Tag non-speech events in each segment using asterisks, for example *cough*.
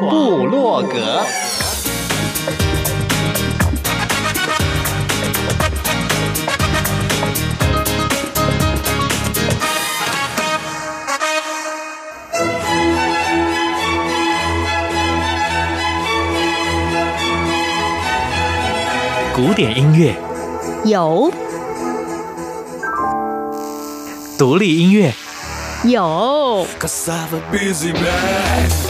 部落格，古典音乐。有，独立音乐。有。民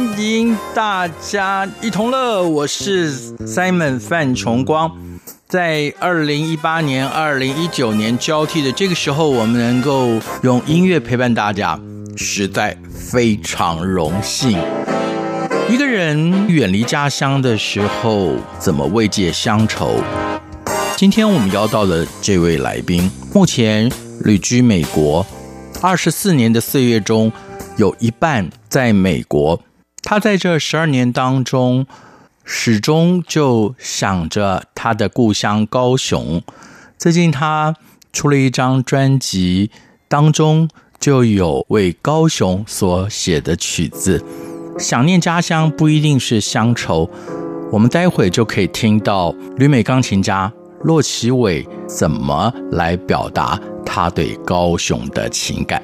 欢迎大家一同乐，我是 Simon 范崇光。在二零一八年、二零一九年交替的这个时候，我们能够用音乐陪伴大家，实在非常荣幸。一个人远离家乡的时候，怎么慰藉乡愁？今天我们邀到的这位来宾，目前旅居美国二十四年的岁月中，有一半在美国。他在这十二年当中，始终就想着他的故乡高雄。最近他出了一张专辑，当中就有为高雄所写的曲子。想念家乡不一定是乡愁，我们待会就可以听到旅美钢琴家骆奇伟怎么来表达他对高雄的情感。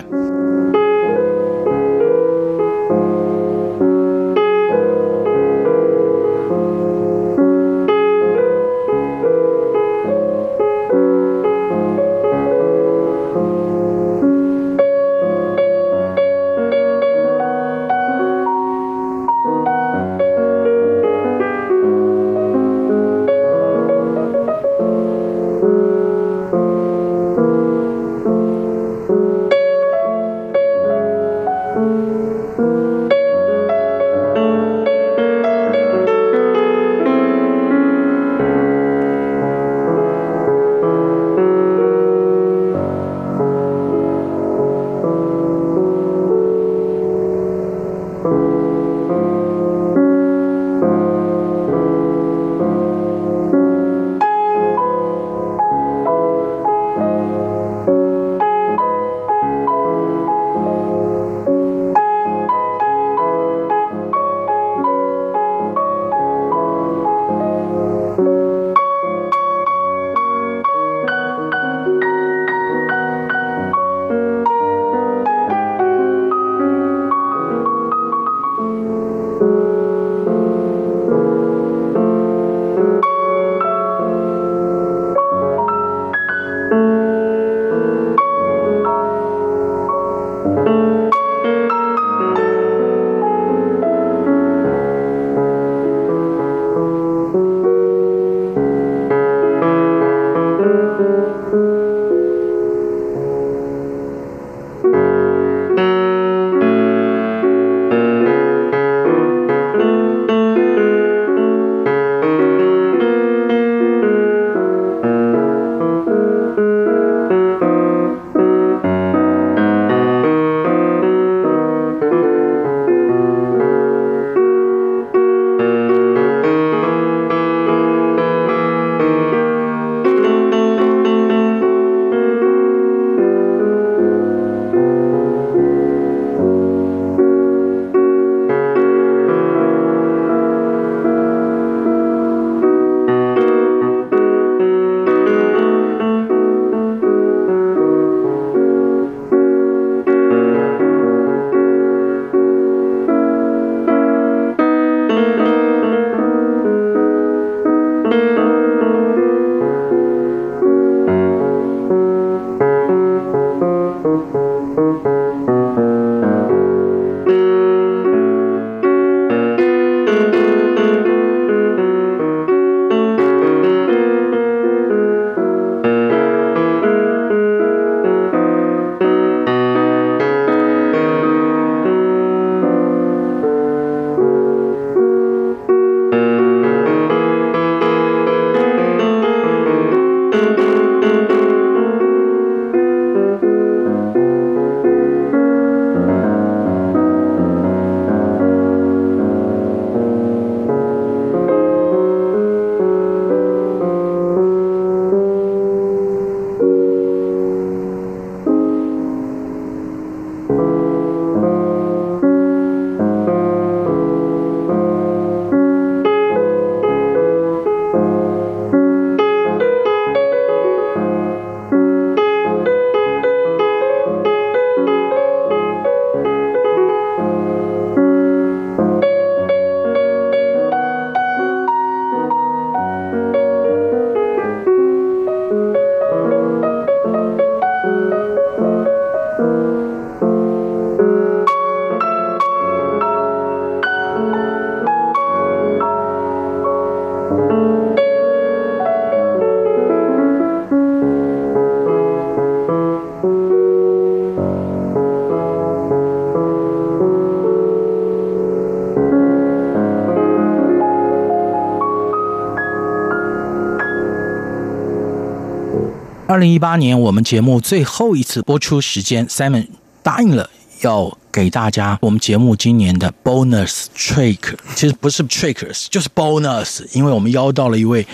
二零一八年我们节目最后一次播出时间，Simon 答应了要给大家我们节目今年的 bonus trick，其实不是 trickers 就是 bonus，因为我们邀到了一位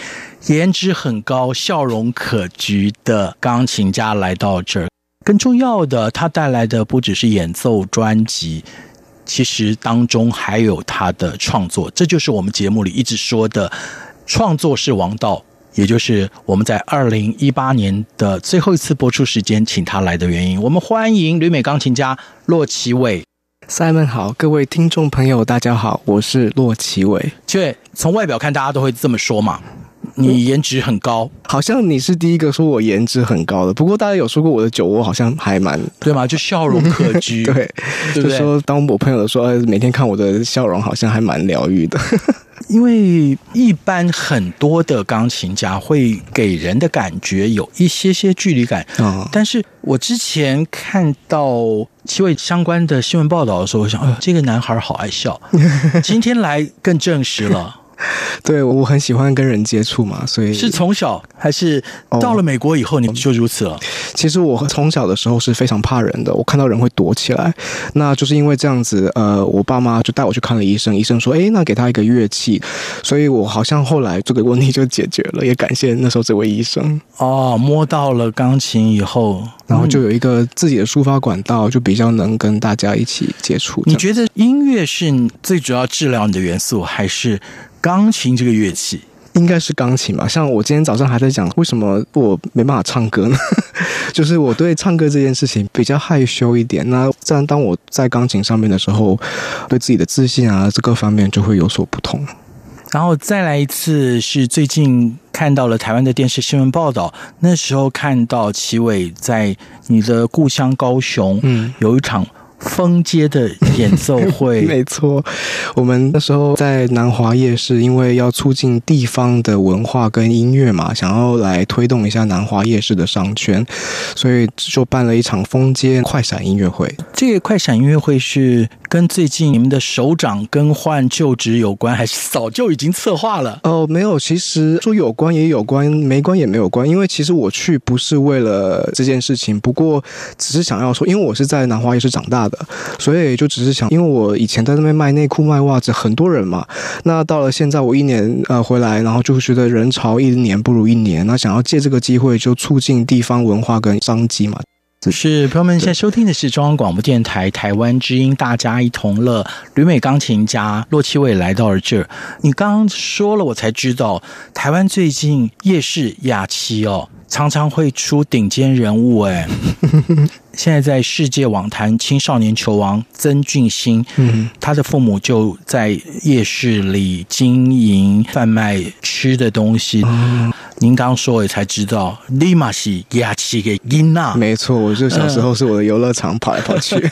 颜值很高、笑容可掬的钢琴家来到这儿。更重要的，他带来的不只是演奏专辑，其实当中还有他的创作，这就是我们节目里一直说的创作是王道。也就是我们在二零一八年的最后一次播出时间，请他来的原因。我们欢迎旅美钢琴家洛奇伟。Simon 好，各位听众朋友，大家好，我是洛奇伟。对，从外表看，大家都会这么说嘛。你颜值很高，好像你是第一个说我颜值很高的。不过大家有说过我的酒窝好像还蛮对吗？就笑容可掬，*laughs* 对，对对就说当我朋友说每天看我的笑容，好像还蛮疗愈的。因为一般很多的钢琴家会给人的感觉有一些些距离感嗯，但是我之前看到七位相关的新闻报道的时候，我想，哎，这个男孩好爱笑。*laughs* 今天来更证实了。*laughs* 对，我很喜欢跟人接触嘛，所以是从小还是到了美国以后你就如此了？其实我从小的时候是非常怕人的，我看到人会躲起来。那就是因为这样子，呃，我爸妈就带我去看了医生，医生说，哎，那给他一个乐器，所以我好像后来这个问题就解决了，也感谢那时候这位医生。哦，摸到了钢琴以后，然后就有一个自己的抒发管道，就比较能跟大家一起接触。你觉得音乐是最主要治疗你的元素，还是？钢琴这个乐器应该是钢琴吧。像我今天早上还在讲，为什么我没办法唱歌呢？*laughs* 就是我对唱歌这件事情比较害羞一点。那这样当我在钢琴上面的时候，对自己的自信啊，这各方面就会有所不同。然后再来一次，是最近看到了台湾的电视新闻报道，那时候看到齐伟在你的故乡高雄，嗯，有一场。封街的演奏 *laughs* 会，没错。我们那时候在南华夜市，因为要促进地方的文化跟音乐嘛，想要来推动一下南华夜市的商圈，所以就办了一场风街快闪音乐会。这个快闪音乐会是跟最近你们的首长更换就职有关，还是早就已经策划了？哦，没有，其实说有关也有关，没关也没有关。因为其实我去不是为了这件事情，不过只是想要说，因为我是在南华夜市长大的。所以就只是想，因为我以前在那边卖内裤、卖袜子，很多人嘛。那到了现在，我一年呃回来，然后就觉得人潮一年不如一年。那想要借这个机会，就促进地方文化跟商机嘛。就是朋友们现在收听的是中央广播电台台湾之音，大家一同乐。旅美钢琴家洛奇伟来到了这儿。你刚刚说了，我才知道，台湾最近夜市雅期哦。常常会出顶尖人物哎，*laughs* 现在在世界网坛青少年球王曾俊欣，嗯，他的父母就在夜市里经营贩卖吃的东西。嗯、您刚说也才知道，立马是雅琪给英娜，没错，我就小时候是我的游乐场跑来跑去。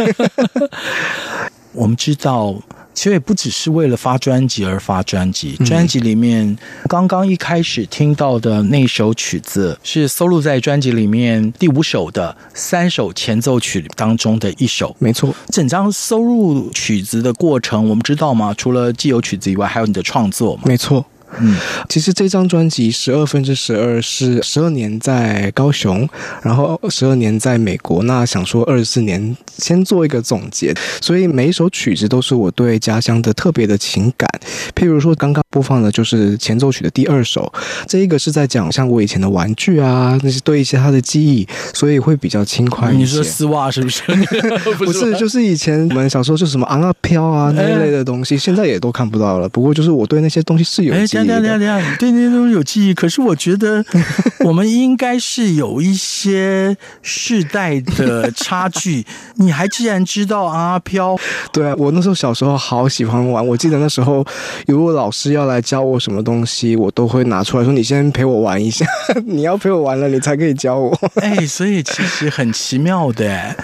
*laughs* 我们知道。其实也不只是为了发专辑而发专辑，专辑里面刚刚一开始听到的那首曲子是收录在专辑里面第五首的三首前奏曲当中的一首。没错，整张收录曲子的过程我们知道吗？除了既有曲子以外，还有你的创作吗？没错。嗯，其实这张专辑《十二分之十二》是十二年在高雄，然后十二年在美国。那想说二十四年，先做一个总结。所以每一首曲子都是我对家乡的特别的情感。譬如说，刚刚播放的就是前奏曲的第二首，这一个是在讲像我以前的玩具啊，那些对一些他的记忆，所以会比较轻快一些。你说丝袜是不是？*laughs* 不是，就是以前我们小时候就是什么昂啊飘啊那一类的东西，现在也都看不到了。不过就是我对那些东西是有记忆。对那些东西有记忆，可是我觉得 *laughs* 我们应该是有一些世代的差距。*laughs* 你还既然知道阿飘，对啊，我那时候小时候好喜欢玩。我记得那时候有个老师要来教我什么东西，我都会拿出来说：“你先陪我玩一下，*laughs* 你要陪我玩了，你才可以教我。*laughs* ”哎，所以其实很奇妙的。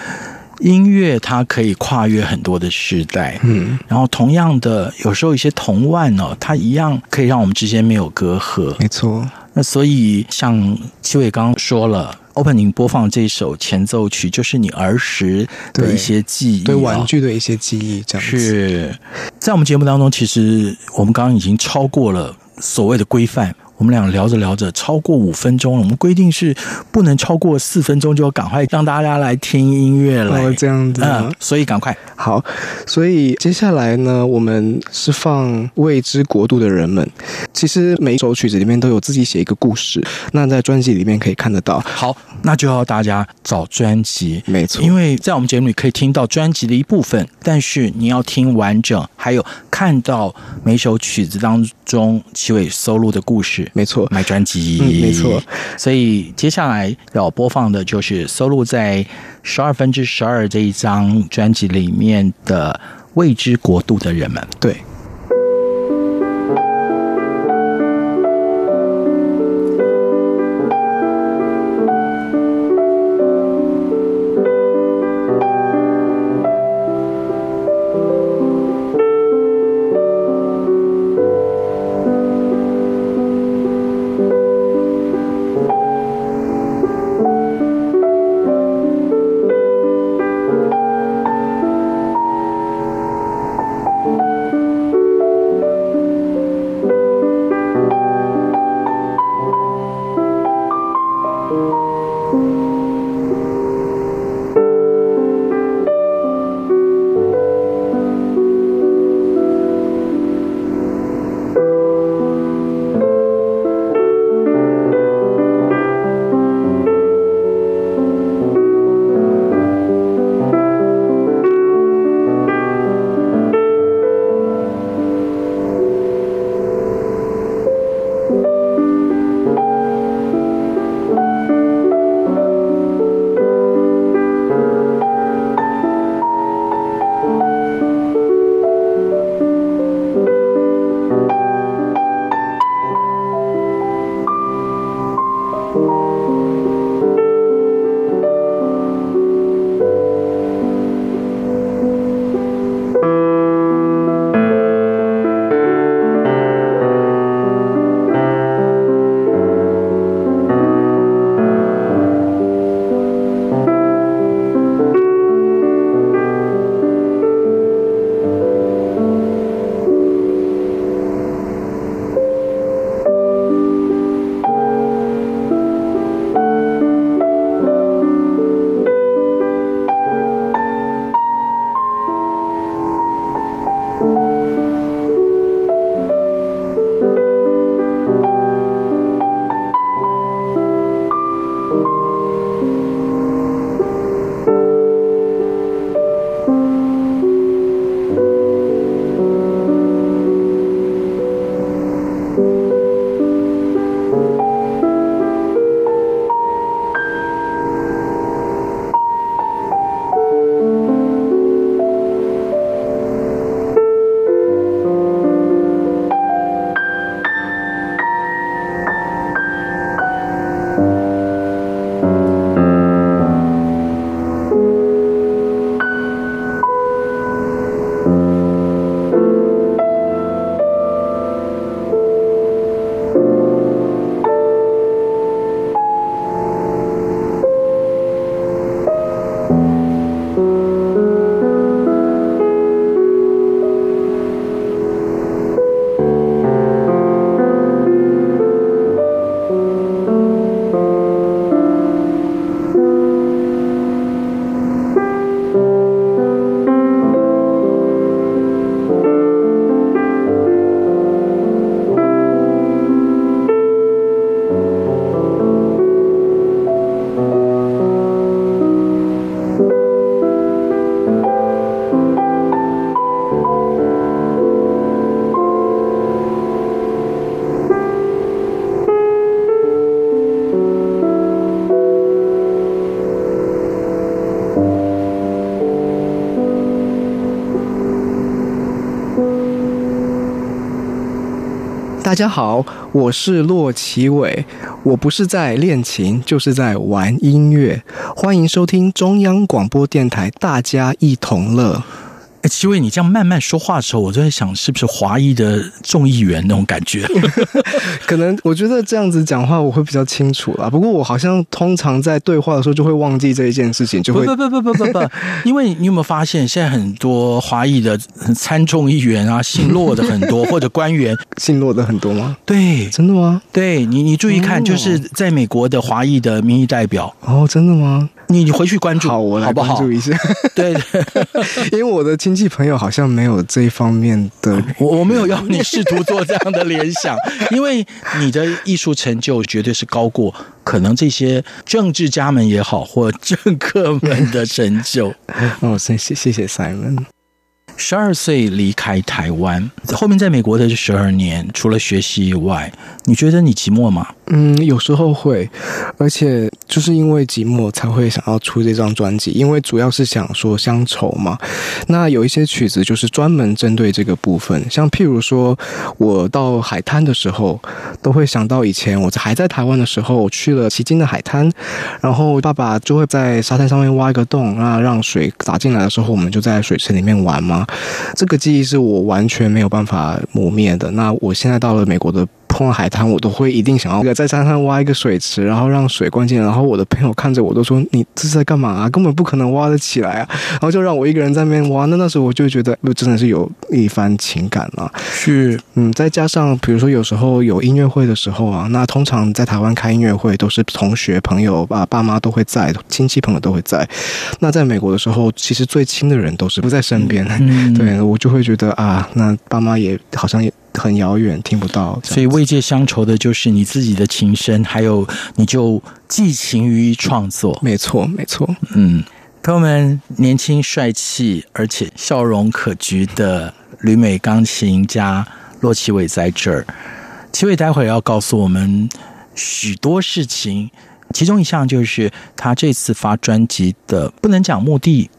音乐它可以跨越很多的时代，嗯，然后同样的，有时候一些童玩哦，它一样可以让我们之间没有隔阂，没错。那所以像七伟刚刚说了，opening 播放这首前奏曲，就是你儿时的一些记忆，对，对玩具的一些记忆，这样子。是在我们节目当中，其实我们刚刚已经超过了所谓的规范。我们俩聊着聊着，超过五分钟了。我们规定是不能超过四分钟，就要赶快让大家来听音乐了。哦，这样子，嗯，所以赶快好。所以接下来呢，我们是放《未知国度的人们》。其实每一首曲子里面都有自己写一个故事，那在专辑里面可以看得到。好，那就要大家找专辑，没错。因为在我们节目里可以听到专辑的一部分，但是你要听完整，还有看到每首曲子当中齐伟收录的故事。没错，买专辑，嗯，没错。所以接下来要播放的就是收录在十二分之十二这一张专辑里面的《未知国度的人们》。对。大家好，我是骆奇伟。我不是在练琴，就是在玩音乐。欢迎收听中央广播电台，大家一同乐。哎，奇伟，你这样慢慢说话的时候，我就在想，是不是华裔的众议员那种感觉？*laughs* 可能我觉得这样子讲话我会比较清楚啦。不过我好像通常在对话的时候就会忘记这一件事情，就会不不不不不不，不，*laughs* 因为你有没有发现，现在很多华裔的参众议员啊，姓骆的很多，*laughs* 或者官员姓骆的很多吗？对，真的吗？对你，你注意看，就是在美国的华裔的民意代表哦，真的吗？你你回去关注，好，我来关注一下。对，因为我的亲戚朋友好像没有这一方面的，我我没有要你试图做这样的联想，*laughs* 因为你的艺术成就绝对是高过可能这些政治家们也好，或政客们的成就。*laughs* 哦，谢谢谢谢 Simon。十二岁离开台湾，后面在美国的这十二年，除了学习以外，你觉得你寂寞吗？嗯，有时候会，而且就是因为寂寞才会想要出这张专辑，因为主要是想说乡愁嘛。那有一些曲子就是专门针对这个部分，像譬如说，我到海滩的时候，都会想到以前我还在台湾的时候，我去了奇经的海滩，然后爸爸就会在沙滩上面挖一个洞，那让水打进来的时候，我们就在水池里面玩嘛。这个记忆是我完全没有办法磨灭的。那我现在到了美国的。碰到海滩，我都会一定想要在山上挖一个水池，然后让水灌进来。然后我的朋友看着我都说：“你这是在干嘛啊？根本不可能挖得起来啊！”然后就让我一个人在那边挖。那那时候我就觉得，真的是有一番情感了。是，嗯，再加上比如说有时候有音乐会的时候啊，那通常在台湾开音乐会都是同学朋友爸，爸妈都会在，亲戚朋友都会在。那在美国的时候，其实最亲的人都是不在身边。嗯，*laughs* 对，我就会觉得啊，那爸妈也好像也。很遥远，听不到，所以慰藉乡愁的就是你自己的琴声，还有你就寄情于创作。没错，没错。嗯，朋友们，年轻帅气而且笑容可掬的旅美钢琴家骆奇伟在这儿。奇伟待会儿要告诉我们许多事情，其中一项就是他这次发专辑的，不能讲目的。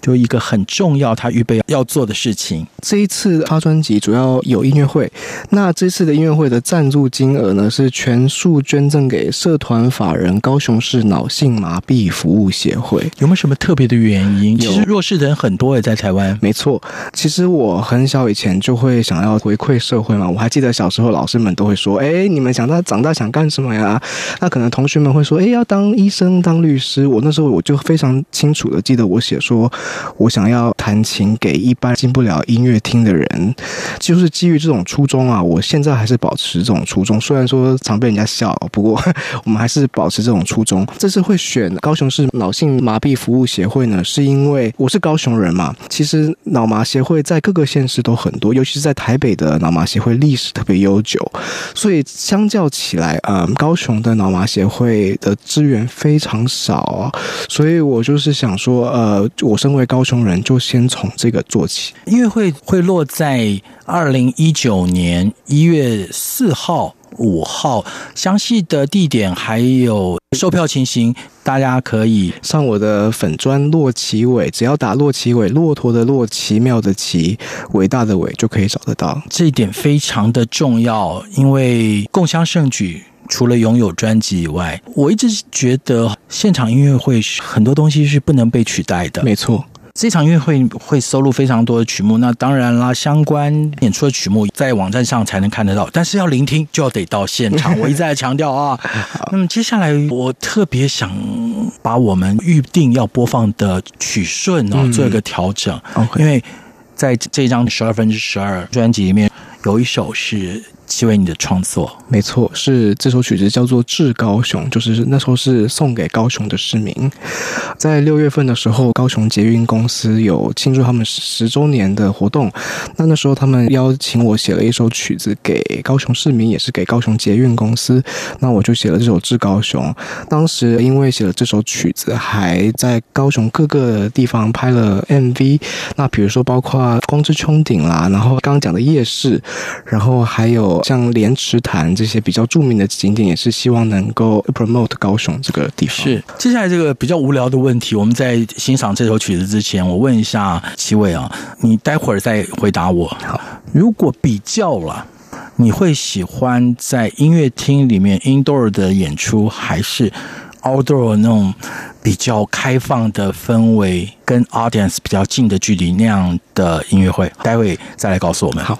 就一个很重要，他预备要做的事情。这一次发专辑主要有音乐会，那这次的音乐会的赞助金额呢，是全数捐赠给社团法人高雄市脑性麻痹服务协会。有没有什么特别的原因？其实弱势的人很多也在台湾。没错，其实我很小以前就会想要回馈社会嘛。我还记得小时候老师们都会说：“哎，你们想到长大想干什么呀？”那可能同学们会说：“哎，要当医生、当律师。”我那时候我就非常清楚的记得我写说。我想要弹琴给一般进不了音乐厅的人，就是基于这种初衷啊。我现在还是保持这种初衷，虽然说常被人家笑，不过 *laughs* 我们还是保持这种初衷。这次会选高雄市脑性麻痹服务协会呢，是因为我是高雄人嘛。其实脑麻协会在各个县市都很多，尤其是在台北的脑麻协会历史特别悠久，所以相较起来，嗯，高雄的脑麻协会的资源非常少。所以我就是想说，呃，我身为高雄人就先从这个做起。音乐会会落在二零一九年一月四号、五号，详细的地点还有售票情形，大家可以上我的粉砖洛奇伟，只要打洛奇伟，骆驼的骆，奇妙的奇，伟大的伟，就可以找得到。这一点非常的重要，因为共襄盛举。除了拥有专辑以外，我一直觉得现场音乐会是很多东西是不能被取代的。没错，这场音乐会会收录非常多的曲目，那当然啦，相关演出的曲目在网站上才能看得到，但是要聆听就要得到现场。*laughs* 我一再强调啊。那么接下来我特别想把我们预定要播放的曲顺啊做一个调整.因为在这张十二分之十二专辑里面有一首是。奇伟，你的创作没错，是这首曲子叫做《致高雄》，就是那时候是送给高雄的市民。在六月份的时候，高雄捷运公司有庆祝他们十周年的活动，那那时候他们邀请我写了一首曲子给高雄市民，也是给高雄捷运公司。那我就写了这首《致高雄》。当时因为写了这首曲子，还在高雄各个地方拍了 MV。那比如说包括光之穹顶啦，然后刚刚讲的夜市，然后还有。像莲池潭这些比较著名的景点，也是希望能够 promote 高雄这个地方。是，接下来这个比较无聊的问题，我们在欣赏这首曲子之前，我问一下七位啊，你待会儿再回答我。好，如果比较了，你会喜欢在音乐厅里面 indoor 的演出，还是 outdoor 那种比较开放的氛围，跟 audience 比较近的距离那样的音乐会？待会再来告诉我们。好。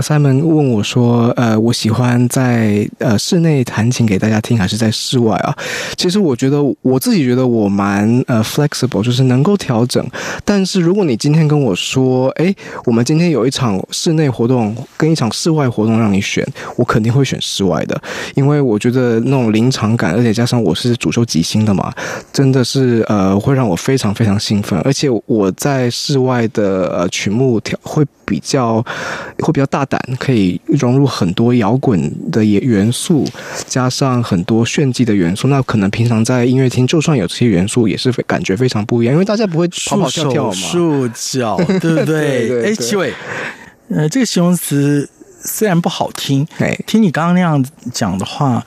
，Simon 问我说，呃，我喜欢在呃室内弹琴给大家听，还是在室外啊？其实我觉得我自己觉得我蛮呃 flexible，就是能够调整。但是如果你今天跟我说，哎，我们今天有一场室内活动跟一场室外活动让你选，我肯定会选室外的，因为我觉得那种临场感，而且加上我是主修即兴的嘛，真的是呃会让我非常非常兴奋。而且我在室外的呃曲目调会比较。会比较大胆，可以融入很多摇滚的元素，加上很多炫技的元素。那可能平常在音乐厅，就算有这些元素，也是感觉非常不一样。因为大家不会跑跑跳跳嘛，束脚，对不对？*laughs* 哎，七伟，呃，这个形容词虽然不好听，哎，听你刚刚那样讲的话。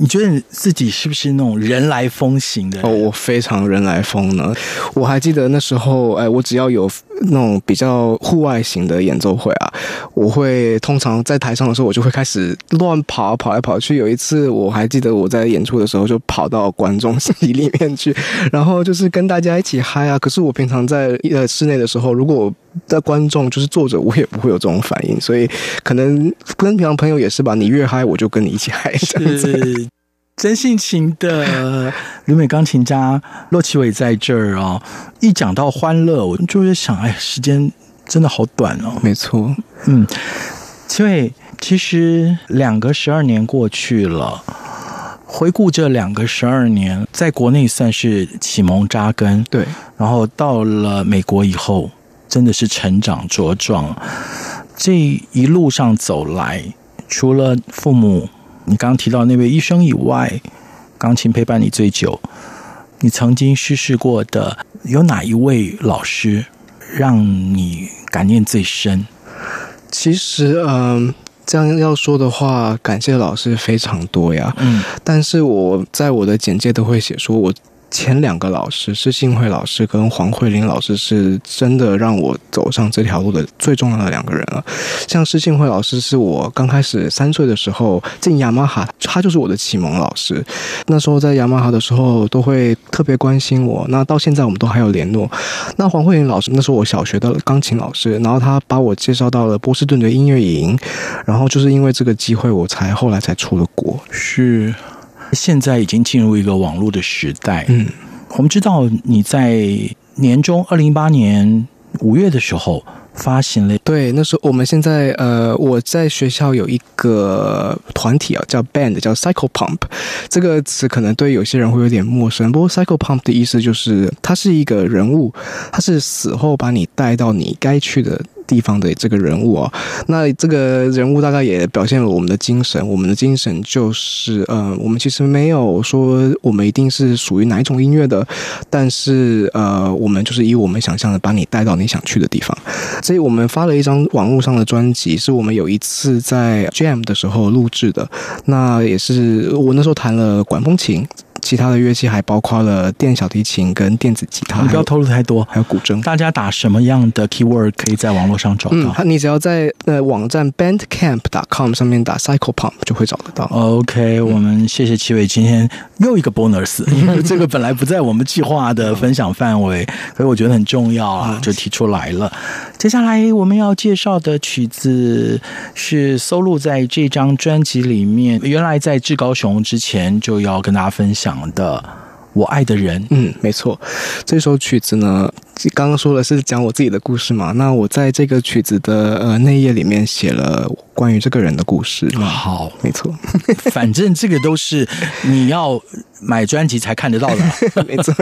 你觉得你自己是不是那种人来疯型的？哦，我非常人来疯呢。我还记得那时候，哎，我只要有那种比较户外型的演奏会啊，我会通常在台上的时候，我就会开始乱跑，跑来跑去。有一次，我还记得我在演出的时候，就跑到观众席里面去，然后就是跟大家一起嗨啊。*laughs* 可是我平常在呃室内的时候，如果在观众就是坐着，我也不会有这种反应。所以可能跟平常朋友也是吧，你越嗨，我就跟你一起嗨。这样子。真性情的旅美钢琴家洛奇伟在这儿哦，一讲到欢乐，我就会想，哎，时间真的好短哦。没错，嗯，启伟，其实两个十二年过去了，回顾这两个十二年，在国内算是启蒙扎根，对，然后到了美国以后，真的是成长茁壮。这一路上走来，除了父母。你刚刚提到那位医生以外，钢琴陪伴你最久，你曾经失事过的有哪一位老师让你感念最深？其实，嗯，这样要说的话，感谢老师非常多呀。嗯，但是我在我的简介都会写说，我前两个老师，施信惠老师跟黄慧玲老师，是真的让我走上这条路的最重要的两个人了。像施信惠老师，是我刚开始三岁的时候进雅马哈，他就是我的启蒙老师。那时候在雅马哈的时候，都会特别关心我。那到现在，我们都还有联络。那黄慧玲老师，那是我小学的钢琴老师，然后他把我介绍到了波士顿的音乐营，然后就是因为这个机会，我才后来才出了国。是。现在已经进入一个网络的时代。嗯，我们知道你在年中二零一八年五月的时候发行了。对，那时候我们现在呃，我在学校有一个团体啊，叫 band，叫 Cycle Pump。这个词可能对有些人会有点陌生，不过 Cycle Pump 的意思就是，它是一个人物，他是死后把你带到你该去的。地方的这个人物啊，那这个人物大概也表现了我们的精神。我们的精神就是，呃，我们其实没有说我们一定是属于哪一种音乐的，但是呃，我们就是以我们想象的把你带到你想去的地方。所以我们发了一张网络上的专辑，是我们有一次在 Jam 的时候录制的。那也是我那时候弹了管风琴。其他的乐器还包括了电小提琴跟电子吉他，你不要透露太多。还有古筝。大家打什么样的 keyword 可以在网络上找到？嗯，你只要在呃网站 bandcamp.com 上面打 cycle pump 就会找得到。OK，我们谢谢奇伟今天又一个 bonus，因为 *laughs* 这个本来不在我们计划的分享范围，所以我觉得很重要啊，就提出来了。接下来我们要介绍的曲子是收录在这张专辑里面，原来在至高雄之前就要跟大家分享。讲的我爱的人，嗯，没错，这首曲子呢，刚刚说的是讲我自己的故事嘛。那我在这个曲子的呃内页里面写了关于这个人的故事。好，没错，*laughs* *laughs* 反正这个都是你要买专辑才看得到的，*laughs* 没错。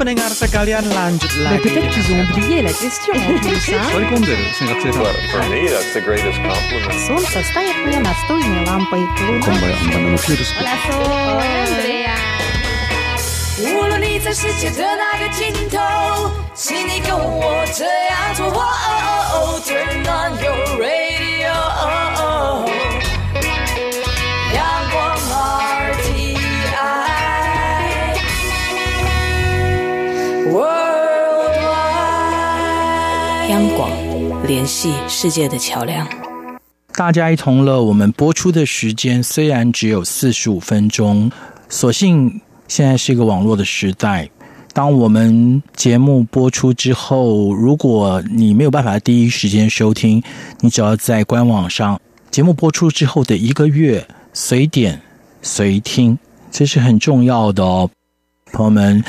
pendengar sekalian lanjut Mais lagi. peut-être qu'ils ont oublié la question en plus, hein? 割り込んでる生活生产 Well, for me, that's the greatest compliment. Солнце стоит мне настольной лампой. Hola, Sol. Andrea. 无论你在世界的哪个尽头，请你跟我这样做。哦哦哦 Turn on your radio， 广联系世界的桥梁。大家一同乐，我们播出的时间虽然只有四十五分钟，所幸现在是一个网络的时代。当我们节目播出之后，如果你没有办法第一时间收听，你只要在官网上，节目播出之后的一个月随点随听，这是很重要的哦，朋友们，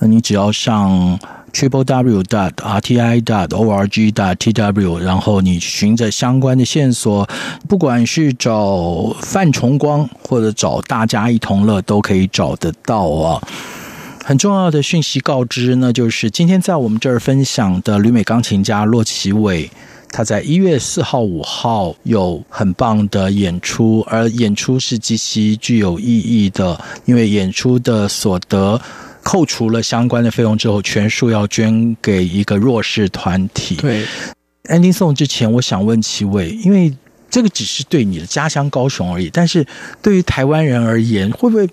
你只要上。Triple w dot r t i dot o r g dot t w，然后你循着相关的线索，不管是找范崇光或者找大家一同乐，都可以找得到啊。很重要的讯息告知呢，就是今天在我们这儿分享的旅美钢琴家骆奇伟，他在一月四号、五号有很棒的演出，而演出是极其具有意义的，因为演出的所得。扣除了相关的费用之后，全数要捐给一个弱势团体。对，ending song 之前，我想问齐伟，因为这个只是对你的家乡高雄而已，但是对于台湾人而言，会不会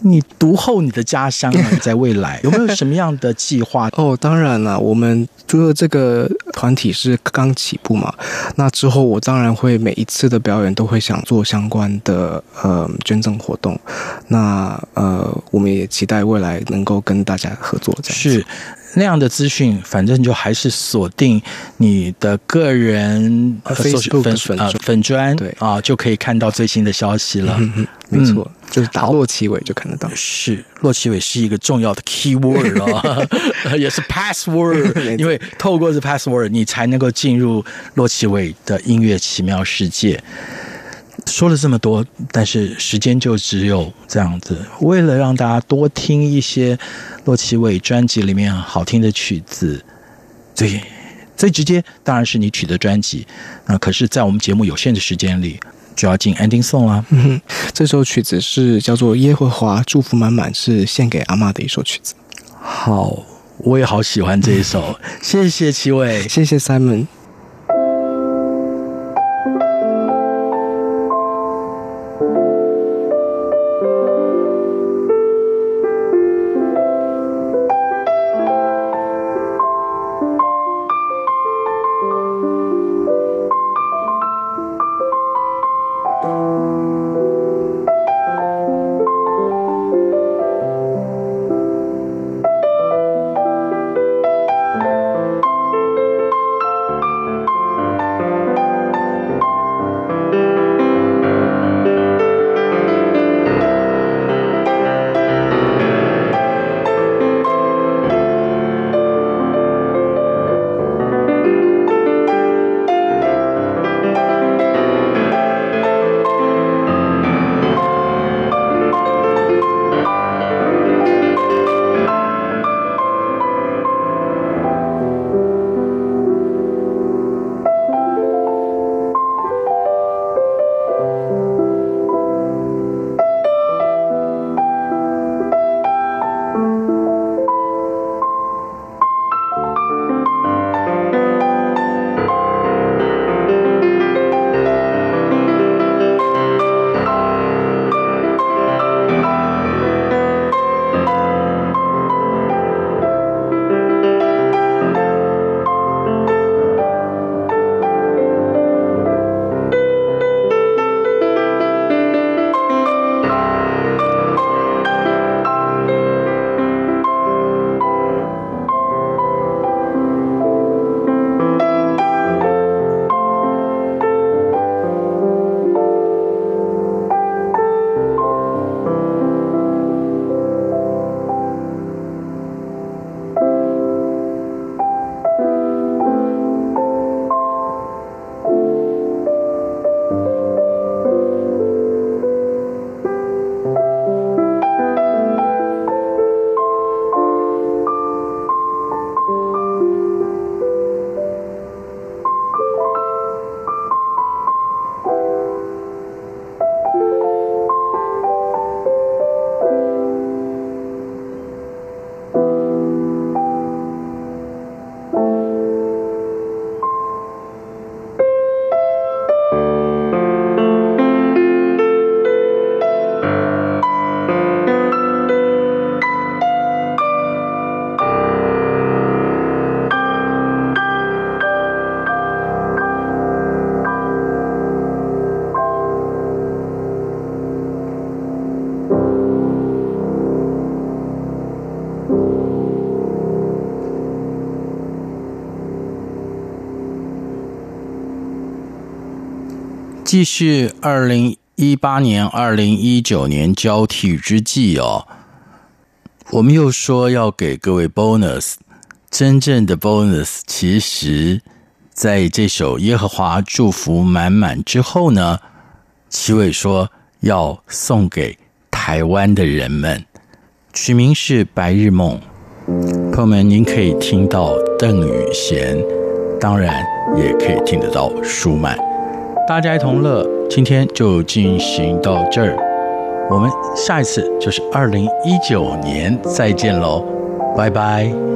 你读后你的家乡啊？在未来 *laughs* 有没有什么样的计划？哦，当然了，我们除了这个团体是刚起步嘛，那之后我当然会每一次的表演都会想做相关的呃捐赠活动。那呃，我们也期待未来能够跟大家合作这样。是那样的资讯，反正就还是锁定你的个人 Facebook 粉粉呃粉专对啊，就可以看到最新的消息了。嗯嗯，没错，就是打洛奇伟就看得到。是洛奇伟是一个重要的 keyword 哦，*laughs* 也是 password，*laughs* 因为透过这 password，你才能够进入洛奇伟的音乐奇妙世界。说了这么多，但是时间就只有这样子。为了让大家多听一些洛奇伟专辑里面好听的曲子，最最直接当然是你取的专辑。那可是，在我们节目有限的时间里，就要进 ending song 啦。嗯，这首曲子是叫做《耶和华祝福满满》，是献给阿妈的一首曲子。好，我也好喜欢这一首，谢谢齐伟，谢谢 Simon。继续二零一八年、二零一九年交替之际哦，我们又说要给各位 bonus，真正的 bonus，其实在这首《耶和华祝福满满》之后呢，齐伟说要送给台湾的人们，取名是《白日梦》。朋友们，您可以听到邓宇贤，当然也可以听得到舒曼。大家一同乐，今天就进行到这儿，我们下一次就是二零一九年再见喽，拜拜。